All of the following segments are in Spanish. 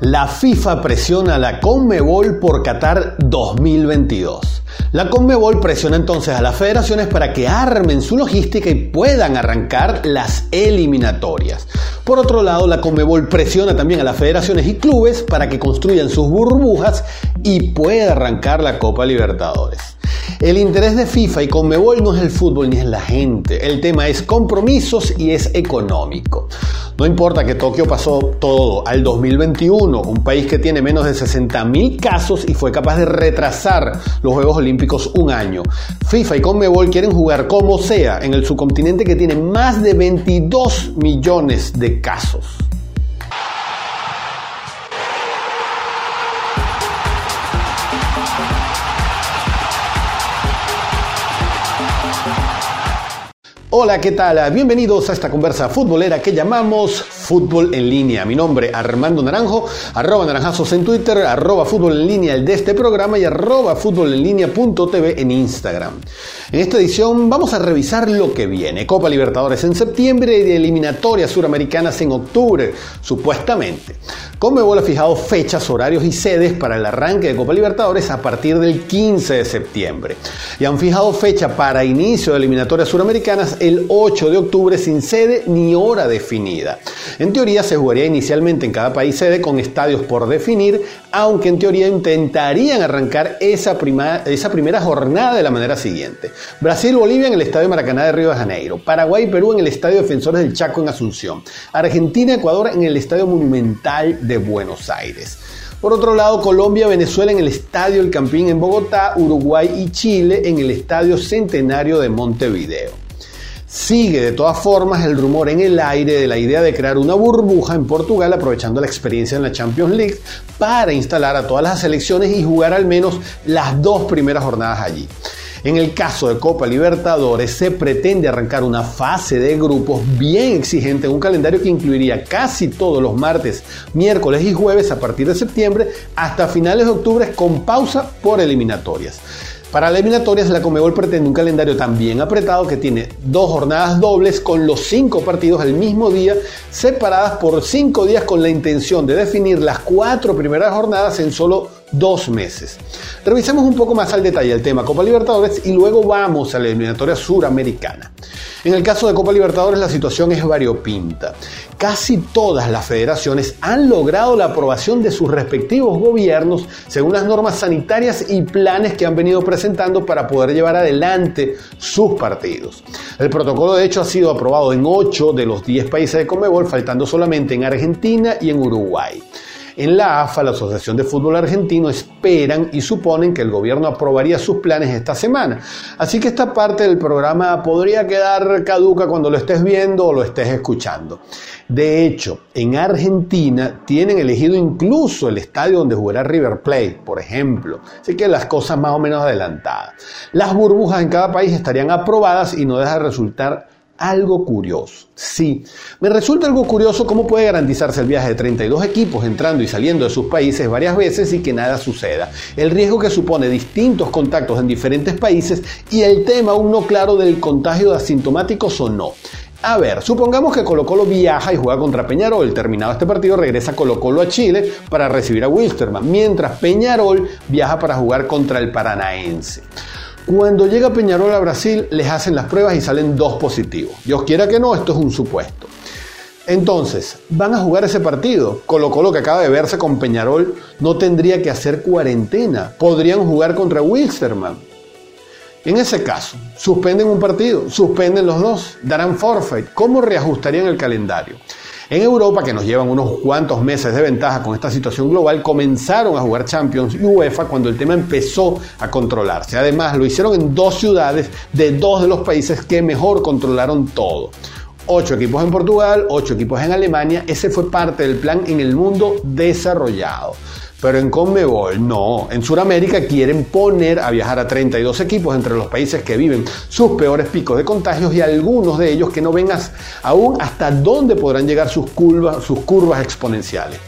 La FIFA presiona a la Conmebol por Qatar 2022. La Conmebol presiona entonces a las federaciones para que armen su logística y puedan arrancar las eliminatorias. Por otro lado, la Conmebol presiona también a las federaciones y clubes para que construyan sus burbujas y pueda arrancar la Copa Libertadores. El interés de FIFA y Conmebol no es el fútbol ni es la gente. El tema es compromisos y es económico. No importa que Tokio pasó todo al 2021, un país que tiene menos de 60.000 casos y fue capaz de retrasar los Juegos Olímpicos un año. FIFA y Conmebol quieren jugar como sea en el subcontinente que tiene más de 22 millones de casos. Hola, ¿qué tal? Bienvenidos a esta conversa futbolera que llamamos Fútbol en Línea. Mi nombre Armando Naranjo, arroba naranjazos en Twitter, arroba fútbol en línea el de este programa y arroba fútbol en línea punto TV en Instagram. En esta edición vamos a revisar lo que viene. Copa Libertadores en septiembre y eliminatorias suramericanas en octubre, supuestamente. Conmebol ha fijado fechas, horarios y sedes para el arranque de Copa Libertadores a partir del 15 de septiembre. Y han fijado fecha para inicio de eliminatorias suramericanas el 8 de octubre sin sede ni hora definida. En teoría se jugaría inicialmente en cada país sede con estadios por definir, aunque en teoría intentarían arrancar esa, esa primera jornada de la manera siguiente. Brasil-Bolivia en el Estadio Maracaná de Río de Janeiro, Paraguay-Perú en el Estadio Defensores del Chaco en Asunción, Argentina-Ecuador en el Estadio Monumental de Buenos Aires. Por otro lado, Colombia, Venezuela en el Estadio El Campín en Bogotá, Uruguay y Chile en el Estadio Centenario de Montevideo. Sigue de todas formas el rumor en el aire de la idea de crear una burbuja en Portugal aprovechando la experiencia en la Champions League para instalar a todas las selecciones y jugar al menos las dos primeras jornadas allí. En el caso de Copa Libertadores se pretende arrancar una fase de grupos bien exigente en un calendario que incluiría casi todos los martes, miércoles y jueves a partir de septiembre hasta finales de octubre con pausa por eliminatorias. Para la eliminatorias, la Comebol pretende un calendario tan bien apretado que tiene dos jornadas dobles con los cinco partidos al mismo día, separadas por cinco días con la intención de definir las cuatro primeras jornadas en solo dos meses. Revisemos un poco más al detalle el tema Copa Libertadores y luego vamos a la eliminatoria suramericana. En el caso de Copa Libertadores la situación es variopinta. Casi todas las federaciones han logrado la aprobación de sus respectivos gobiernos según las normas sanitarias y planes que han venido presentando para poder llevar adelante sus partidos. El protocolo de hecho ha sido aprobado en 8 de los 10 países de Comebol, faltando solamente en Argentina y en Uruguay. En la AFA, la Asociación de Fútbol Argentino, esperan y suponen que el gobierno aprobaría sus planes esta semana. Así que esta parte del programa podría quedar caduca cuando lo estés viendo o lo estés escuchando. De hecho, en Argentina tienen elegido incluso el estadio donde jugará River Plate, por ejemplo. Así que las cosas más o menos adelantadas. Las burbujas en cada país estarían aprobadas y no deja de resultar algo curioso. Sí, me resulta algo curioso cómo puede garantizarse el viaje de 32 equipos entrando y saliendo de sus países varias veces y que nada suceda. El riesgo que supone distintos contactos en diferentes países y el tema aún no claro del contagio de asintomáticos o no. A ver, supongamos que Colo Colo viaja y juega contra Peñarol. Terminado este partido, regresa Colo Colo a Chile para recibir a Wilstermann, mientras Peñarol viaja para jugar contra el Paranaense. Cuando llega Peñarol a Brasil, les hacen las pruebas y salen dos positivos. Dios quiera que no, esto es un supuesto. Entonces, van a jugar ese partido. Colo Colo que acaba de verse con Peñarol no tendría que hacer cuarentena. Podrían jugar contra Wilstermann. En ese caso, suspenden un partido, suspenden los dos, darán forfeit. ¿Cómo reajustarían el calendario? En Europa, que nos llevan unos cuantos meses de ventaja con esta situación global, comenzaron a jugar Champions y UEFA cuando el tema empezó a controlarse. Además, lo hicieron en dos ciudades de dos de los países que mejor controlaron todo. Ocho equipos en Portugal, ocho equipos en Alemania. Ese fue parte del plan en el mundo desarrollado. Pero en Conmebol no. En Sudamérica quieren poner a viajar a 32 equipos entre los países que viven sus peores picos de contagios y algunos de ellos que no vengas aún hasta dónde podrán llegar sus curvas, sus curvas exponenciales.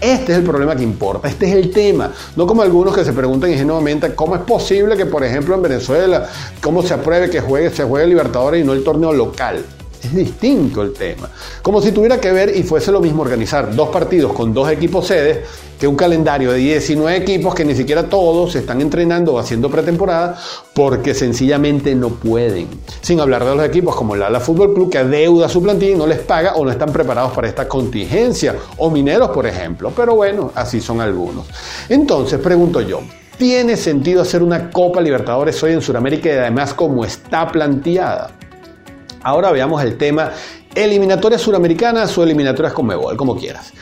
Este es el problema que importa, este es el tema. No como algunos que se preguntan ingenuamente cómo es posible que, por ejemplo, en Venezuela, cómo se apruebe que juegue, se juegue Libertadores y no el torneo local. Es distinto el tema. Como si tuviera que ver y fuese lo mismo organizar dos partidos con dos equipos sedes que un calendario de 19 equipos que ni siquiera todos están entrenando o haciendo pretemporada porque sencillamente no pueden. Sin hablar de los equipos como el Ala Fútbol Club que adeuda su plantilla y no les paga o no están preparados para esta contingencia. O mineros, por ejemplo. Pero bueno, así son algunos. Entonces, pregunto yo, ¿tiene sentido hacer una Copa Libertadores hoy en Sudamérica y además como está planteada? Ahora veamos el tema eliminatorias suramericanas o eliminatorias con Mebol, como quieras.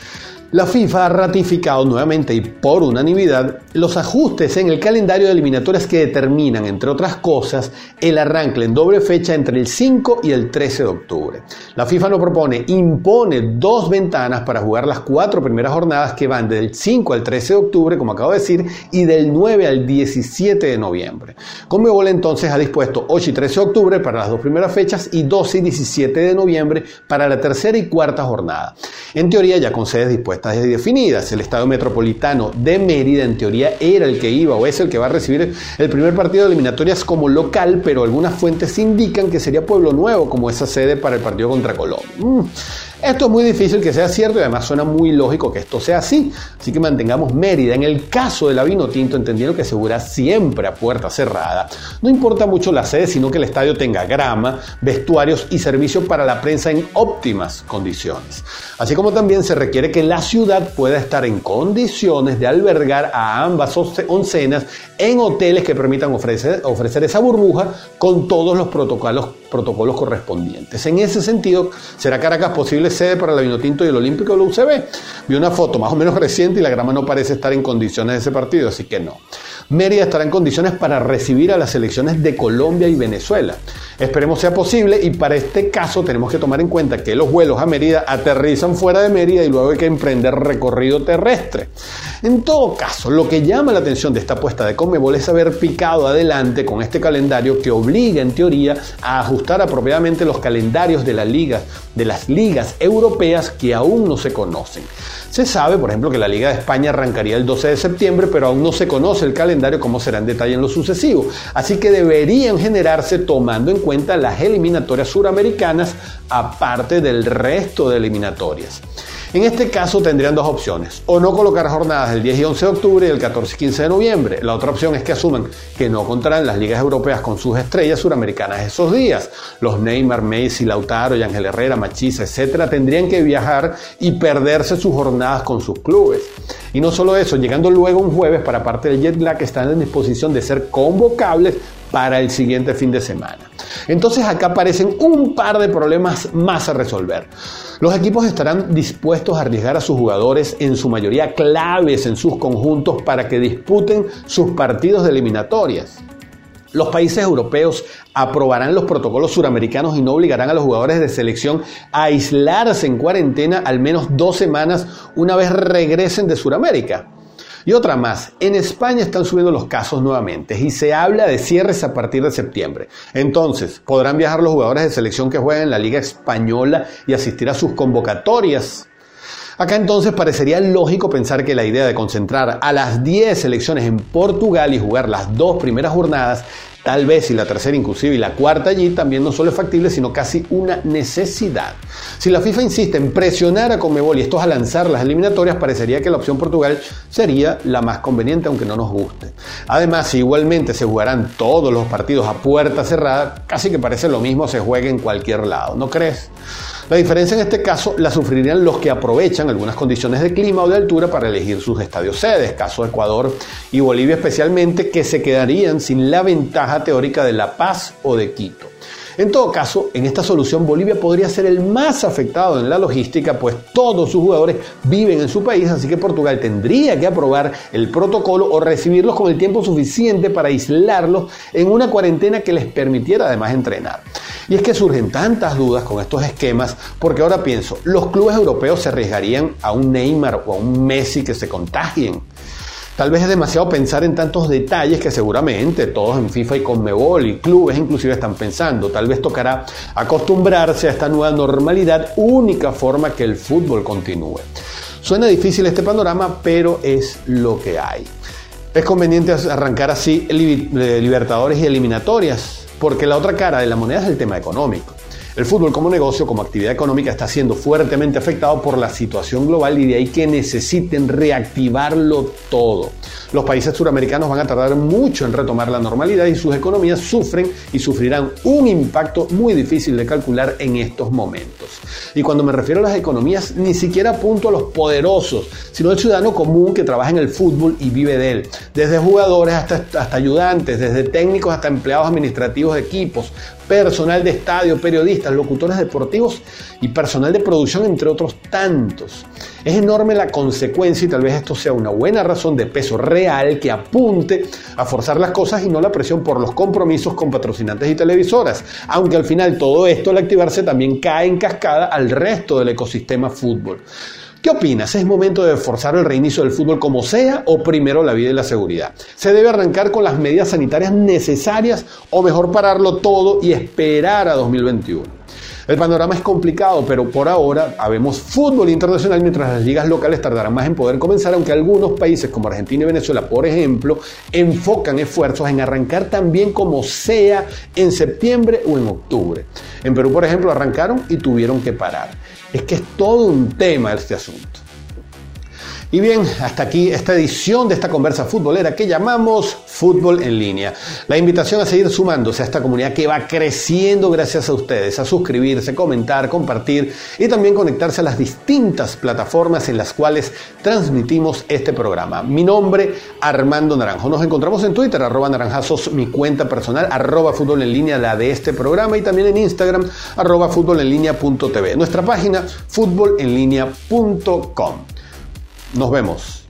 La FIFA ha ratificado nuevamente y por unanimidad los ajustes en el calendario de eliminatorias que determinan, entre otras cosas, el arranque en doble fecha entre el 5 y el 13 de octubre. La FIFA no propone, impone dos ventanas para jugar las cuatro primeras jornadas que van del 5 al 13 de octubre, como acabo de decir, y del 9 al 17 de noviembre. Conmebol entonces ha dispuesto 8 y 13 de octubre para las dos primeras fechas y 12 y 17 de noviembre para la tercera y cuarta jornada. En teoría ya con sedes dispuestas definidas. El Estadio Metropolitano de Mérida, en teoría, era el que iba o es el que va a recibir el primer partido de eliminatorias como local, pero algunas fuentes indican que sería Pueblo Nuevo como esa sede para el partido contra Colombia. Mm. Esto es muy difícil que sea cierto y además suena muy lógico que esto sea así. Así que mantengamos Mérida. En el caso de la Vino Tinto, entendiendo que asegura siempre a puerta cerrada, no importa mucho la sede, sino que el estadio tenga grama, vestuarios y servicio para la prensa en óptimas condiciones. Así como también se requiere que la ciudad pueda estar en condiciones de albergar a ambas oncenas en hoteles que permitan ofrecer, ofrecer esa burbuja con todos los protocolos, protocolos correspondientes. En ese sentido, será Caracas posible sede para la Vinotinto y el Olímpico de la UCB. Vi una foto más o menos reciente y la grama no parece estar en condiciones de ese partido, así que no. Mérida estará en condiciones para recibir a las selecciones de Colombia y Venezuela. Esperemos sea posible y para este caso tenemos que tomar en cuenta que los vuelos a Mérida aterrizan fuera de Mérida y luego hay que emprender recorrido terrestre. En todo caso, lo que llama la atención de esta apuesta de Comebol es haber picado adelante con este calendario que obliga en teoría a ajustar apropiadamente los calendarios de de las ligas europeas que aún no se conocen. Se sabe, por ejemplo, que la Liga de España arrancaría el 12 de septiembre, pero aún no se conoce el calendario, como será en detalle en lo sucesivo. Así que deberían generarse tomando en cuenta las eliminatorias suramericanas, aparte del resto de eliminatorias. En este caso tendrían dos opciones, o no colocar jornadas del 10 y 11 de octubre y el 14 y 15 de noviembre. La otra opción es que asuman que no contarán las ligas europeas con sus estrellas suramericanas esos días. Los Neymar, Messi, Lautaro, y Ángel Herrera, Machisa, etcétera, tendrían que viajar y perderse sus jornadas con sus clubes. Y no solo eso, llegando luego un jueves para parte del jet lag, están en disposición de ser convocables para el siguiente fin de semana. Entonces acá aparecen un par de problemas más a resolver. Los equipos estarán dispuestos a arriesgar a sus jugadores, en su mayoría claves en sus conjuntos, para que disputen sus partidos de eliminatorias. Los países europeos aprobarán los protocolos suramericanos y no obligarán a los jugadores de selección a aislarse en cuarentena al menos dos semanas una vez regresen de Sudamérica. Y otra más, en España están subiendo los casos nuevamente y se habla de cierres a partir de septiembre. Entonces, ¿podrán viajar los jugadores de selección que juegan en la Liga Española y asistir a sus convocatorias? Acá entonces parecería lógico pensar que la idea de concentrar a las 10 selecciones en Portugal y jugar las dos primeras jornadas Tal vez y la tercera inclusive y la cuarta allí también no solo es factible, sino casi una necesidad. Si la FIFA insiste en presionar a Conmebol y estos a lanzar las eliminatorias, parecería que la opción Portugal sería la más conveniente, aunque no nos guste. Además, si igualmente se jugarán todos los partidos a puerta cerrada, casi que parece lo mismo se juegue en cualquier lado, ¿no crees? La diferencia en este caso la sufrirían los que aprovechan algunas condiciones de clima o de altura para elegir sus estadios sedes, caso Ecuador y Bolivia especialmente, que se quedarían sin la ventaja teórica de La Paz o de Quito. En todo caso, en esta solución Bolivia podría ser el más afectado en la logística, pues todos sus jugadores viven en su país, así que Portugal tendría que aprobar el protocolo o recibirlos con el tiempo suficiente para aislarlos en una cuarentena que les permitiera además entrenar. Y es que surgen tantas dudas con estos esquemas, porque ahora pienso, los clubes europeos se arriesgarían a un Neymar o a un Messi que se contagien. Tal vez es demasiado pensar en tantos detalles que seguramente todos en FIFA y Conmebol y clubes inclusive están pensando. Tal vez tocará acostumbrarse a esta nueva normalidad, única forma que el fútbol continúe. Suena difícil este panorama, pero es lo que hay. Es conveniente arrancar así Libertadores y eliminatorias, porque la otra cara de la moneda es el tema económico. El fútbol como negocio, como actividad económica, está siendo fuertemente afectado por la situación global y de ahí que necesiten reactivarlo todo. Los países suramericanos van a tardar mucho en retomar la normalidad y sus economías sufren y sufrirán un impacto muy difícil de calcular en estos momentos. Y cuando me refiero a las economías, ni siquiera apunto a los poderosos, sino al ciudadano común que trabaja en el fútbol y vive de él. Desde jugadores hasta, hasta ayudantes, desde técnicos hasta empleados administrativos de equipos, personal de estadio, periodistas, locutores deportivos y personal de producción, entre otros tantos. Es enorme la consecuencia y tal vez esto sea una buena razón de peso real que apunte a forzar las cosas y no la presión por los compromisos con patrocinantes y televisoras, aunque al final todo esto al activarse también cae en cascada al resto del ecosistema fútbol. ¿Qué opinas? ¿Es momento de forzar el reinicio del fútbol como sea o primero la vida y la seguridad? ¿Se debe arrancar con las medidas sanitarias necesarias o mejor pararlo todo y esperar a 2021? El panorama es complicado, pero por ahora habemos fútbol internacional mientras las ligas locales tardarán más en poder comenzar, aunque algunos países como Argentina y Venezuela, por ejemplo, enfocan esfuerzos en arrancar también como sea en septiembre o en octubre. En Perú, por ejemplo, arrancaron y tuvieron que parar. Es que es todo un tema este asunto. Y bien, hasta aquí esta edición de esta conversa futbolera que llamamos Fútbol en línea. La invitación a seguir sumándose a esta comunidad que va creciendo gracias a ustedes, a suscribirse, comentar, compartir y también conectarse a las distintas plataformas en las cuales transmitimos este programa. Mi nombre, Armando Naranjo. Nos encontramos en Twitter, arroba naranjazos, mi cuenta personal, arroba fútbol en línea, la de este programa, y también en Instagram, arroba fútbol en línea.tv. Nuestra página, fútbolenlinea.com. Nos vemos.